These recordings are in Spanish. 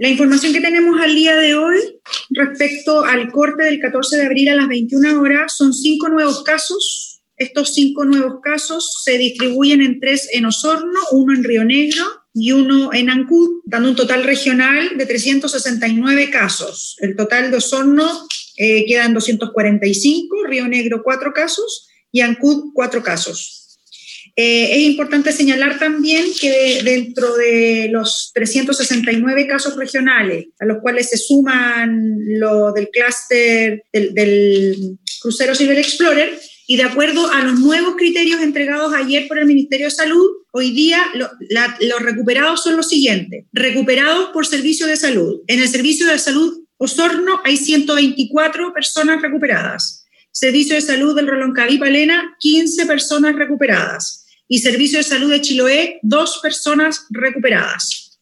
La información que tenemos al día de hoy respecto al corte del 14 de abril a las 21 horas son cinco nuevos casos. Estos cinco nuevos casos se distribuyen en tres en Osorno, uno en Río Negro y uno en Ancud, dando un total regional de 369 casos. El total de Osorno eh, quedan 245, Río Negro cuatro casos y Ancud cuatro casos. Eh, es importante señalar también que dentro de los 369 casos regionales, a los cuales se suman lo del clúster del, crucero Silver Explorer, y de acuerdo a los nuevos criterios entregados ayer por el Ministerio de Salud, hoy día los recuperados son los siguientes. Recuperados por servicio de salud. En el servicio de salud Osorno hay 124 personas recuperadas. Servicio de salud del Roloncaví Palena, 15 personas recuperadas y Servicio de Salud de Chiloé, dos personas recuperadas.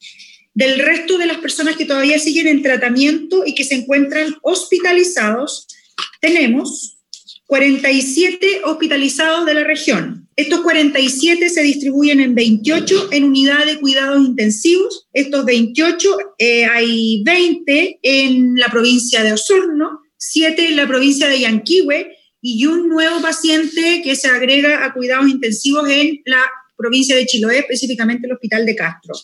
Del resto de las personas que todavía siguen en tratamiento y que se encuentran hospitalizados, tenemos 47 hospitalizados de la región. Estos 47 se distribuyen en 28 en unidad de cuidados intensivos. Estos 28 eh, hay 20 en la provincia de Osorno, 7 en la provincia de Yanquihue y un nuevo paciente que se agrega a cuidados intensivos en la provincia de Chiloé, específicamente el Hospital de Castro.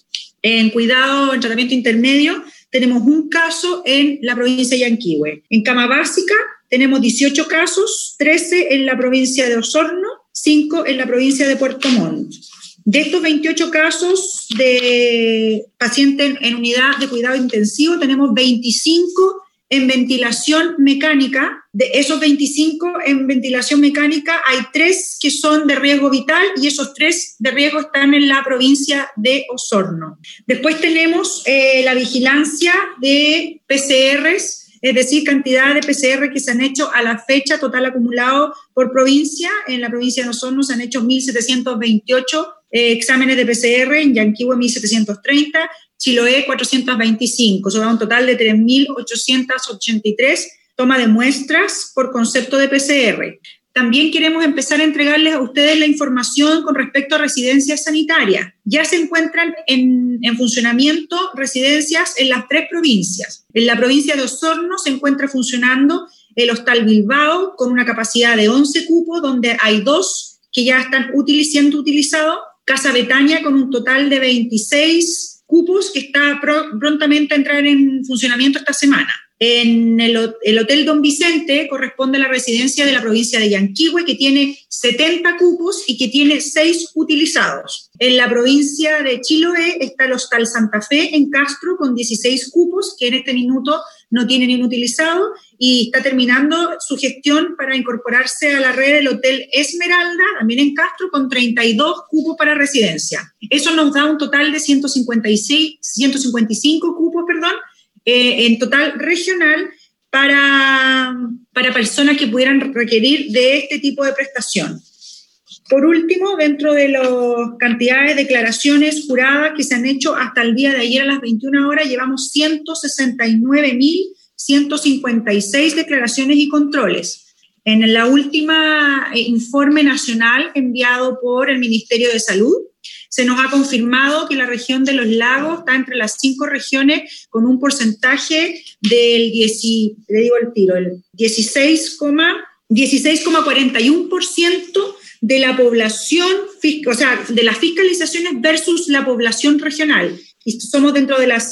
En cuidado, en tratamiento intermedio, tenemos un caso en la provincia de Yanquihue. En cama básica tenemos 18 casos, 13 en la provincia de Osorno, 5 en la provincia de Puerto Montt. De estos 28 casos de pacientes en unidad de cuidado intensivo, tenemos 25 en ventilación mecánica. De esos 25 en ventilación mecánica, hay tres que son de riesgo vital y esos tres de riesgo están en la provincia de Osorno. Después tenemos eh, la vigilancia de PCRs, es decir, cantidad de PCR que se han hecho a la fecha total acumulado por provincia. En la provincia de Osorno se han hecho 1.728 eh, exámenes de PCR, en Yanquihue 1.730, Chiloé 425, eso da un total de 3.883 toma de muestras por concepto de PCR. También queremos empezar a entregarles a ustedes la información con respecto a residencias sanitarias. Ya se encuentran en, en, funcionamiento residencias en las tres provincias. En la provincia de Osorno se encuentra funcionando el Hostal Bilbao con una capacidad de 11 cupos, donde hay dos que ya están siendo utilizados. Casa Betania con un total de 26 cupos que está prontamente a entrar en funcionamiento esta semana. En el, Hotel Don Vicente corresponde a la residencia de la provincia de Yanquihue, que tiene 70 cupos y que tiene 6 utilizados. En la provincia de Chiloé está el Hostal Santa Fe en Castro con 16 cupos, que en este minuto no tiene ni utilizado, y está terminando su gestión para incorporarse a la red del Hotel Esmeralda, también en Castro, con 32 cupos para residencia. Eso nos da un total de 156, 155 cupos, perdón, eh, en total regional para, para personas que pudieran requerir de este tipo de prestación. Por último, dentro de las cantidades de declaraciones juradas que se han hecho hasta el día de ayer a las 21 horas, llevamos 169.156 declaraciones y controles. En la última eh, informe nacional enviado por el Ministerio de Salud, se nos ha confirmado que la región de los lagos está entre las cinco regiones con un porcentaje del 10, le digo el tiro, el 16,41% de la población, o sea, de las fiscalizaciones versus la población regional. Y somos dentro de la,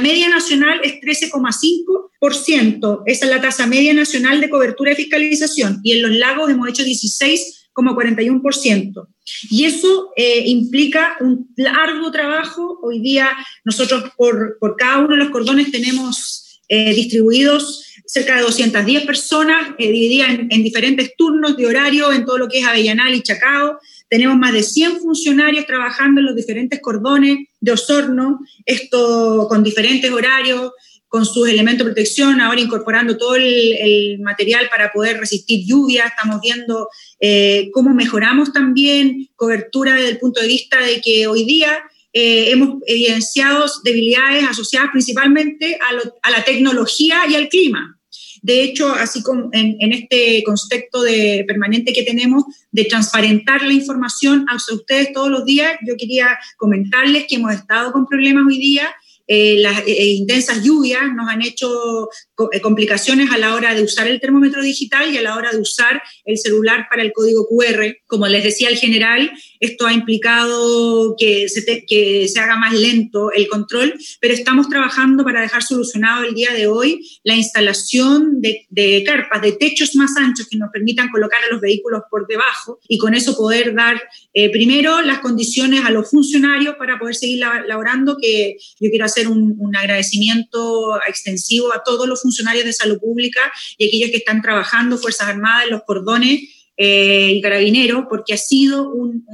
media nacional es 13,5%, esa es la tasa media nacional de cobertura de fiscalización, y en los lagos hemos hecho 16 como 41%. Y eso eh, implica un largo trabajo. Hoy día nosotros por, por cada uno de los cordones tenemos eh, distribuidos cerca de 210 personas, eh, divididas en, en, diferentes turnos de horario en todo lo que es Avellanal y Chacao. Tenemos más de 100 funcionarios trabajando en los diferentes cordones de Osorno, esto con diferentes horarios, con sus elementos de protección, ahora incorporando todo el, material para poder resistir lluvia. Estamos viendo eh, cómo mejoramos también cobertura desde el punto de vista de que hoy día eh, hemos evidenciado debilidades asociadas principalmente a, la tecnología y al clima. De hecho, así como en, este concepto de permanente que tenemos de transparentar la información a ustedes todos los días, yo quería comentarles que hemos estado con problemas hoy día eh, las eh, intensas lluvias nos han hecho eh, complicaciones a la hora de usar el termómetro digital y a la hora de usar el celular para el código QR. Como les decía el general, esto ha implicado que se, que se haga más lento el control, pero estamos trabajando para dejar solucionado el día de hoy la instalación de, de carpas, de techos más anchos que nos permitan colocar a los vehículos por debajo y con eso poder dar primero las condiciones a los funcionarios para poder seguir laborando, que yo quiero hacer un, agradecimiento extensivo a todos los funcionarios de salud pública y aquellos que están trabajando, Fuerzas Armadas, los cordones eh, y porque ha sido un,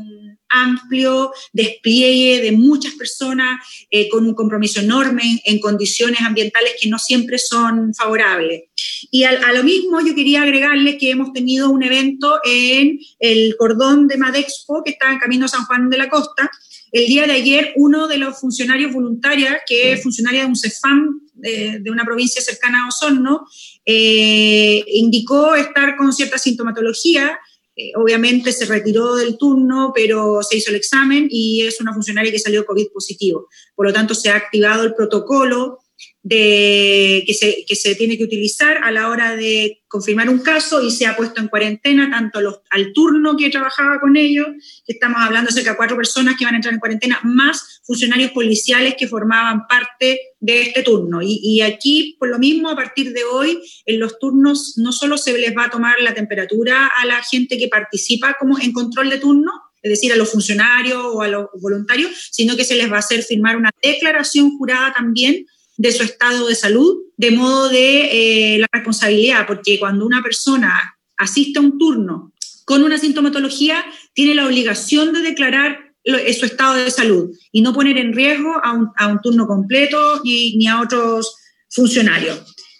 amplio despliegue de muchas personas eh, con un compromiso enorme en, condiciones ambientales que no siempre son favorables. Y a, lo mismo yo quería agregarles que hemos tenido un evento en el cordón de Madexpo, que está en camino San Juan de la Costa, el día de ayer, uno de los funcionarios voluntarios, que es funcionaria de un CEFAM de, una provincia cercana a Osorno, eh, indicó estar con cierta sintomatología. Eh, obviamente se retiró del turno, pero se hizo el examen y es una funcionaria que salió COVID positivo. Por lo tanto, se ha activado el protocolo de, que, se, que se tiene que utilizar a la hora de confirmar un caso y se ha puesto en cuarentena tanto los, al turno que trabajaba con ellos, que estamos hablando de cerca de cuatro personas que van a entrar en cuarentena, más funcionarios policiales que formaban parte de este turno. Y, y, aquí, por lo mismo, a partir de hoy, en los turnos no solo se les va a tomar la temperatura a la gente que participa como en control de turno, es decir, a los funcionarios o a los voluntarios, sino que se les va a hacer firmar una declaración jurada también de su estado de salud, de modo de eh, la responsabilidad, porque cuando una persona asiste a un turno con una sintomatología, tiene la obligación de declarar su estado de salud y no poner en riesgo a un, turno completo ni a otros funcionarios.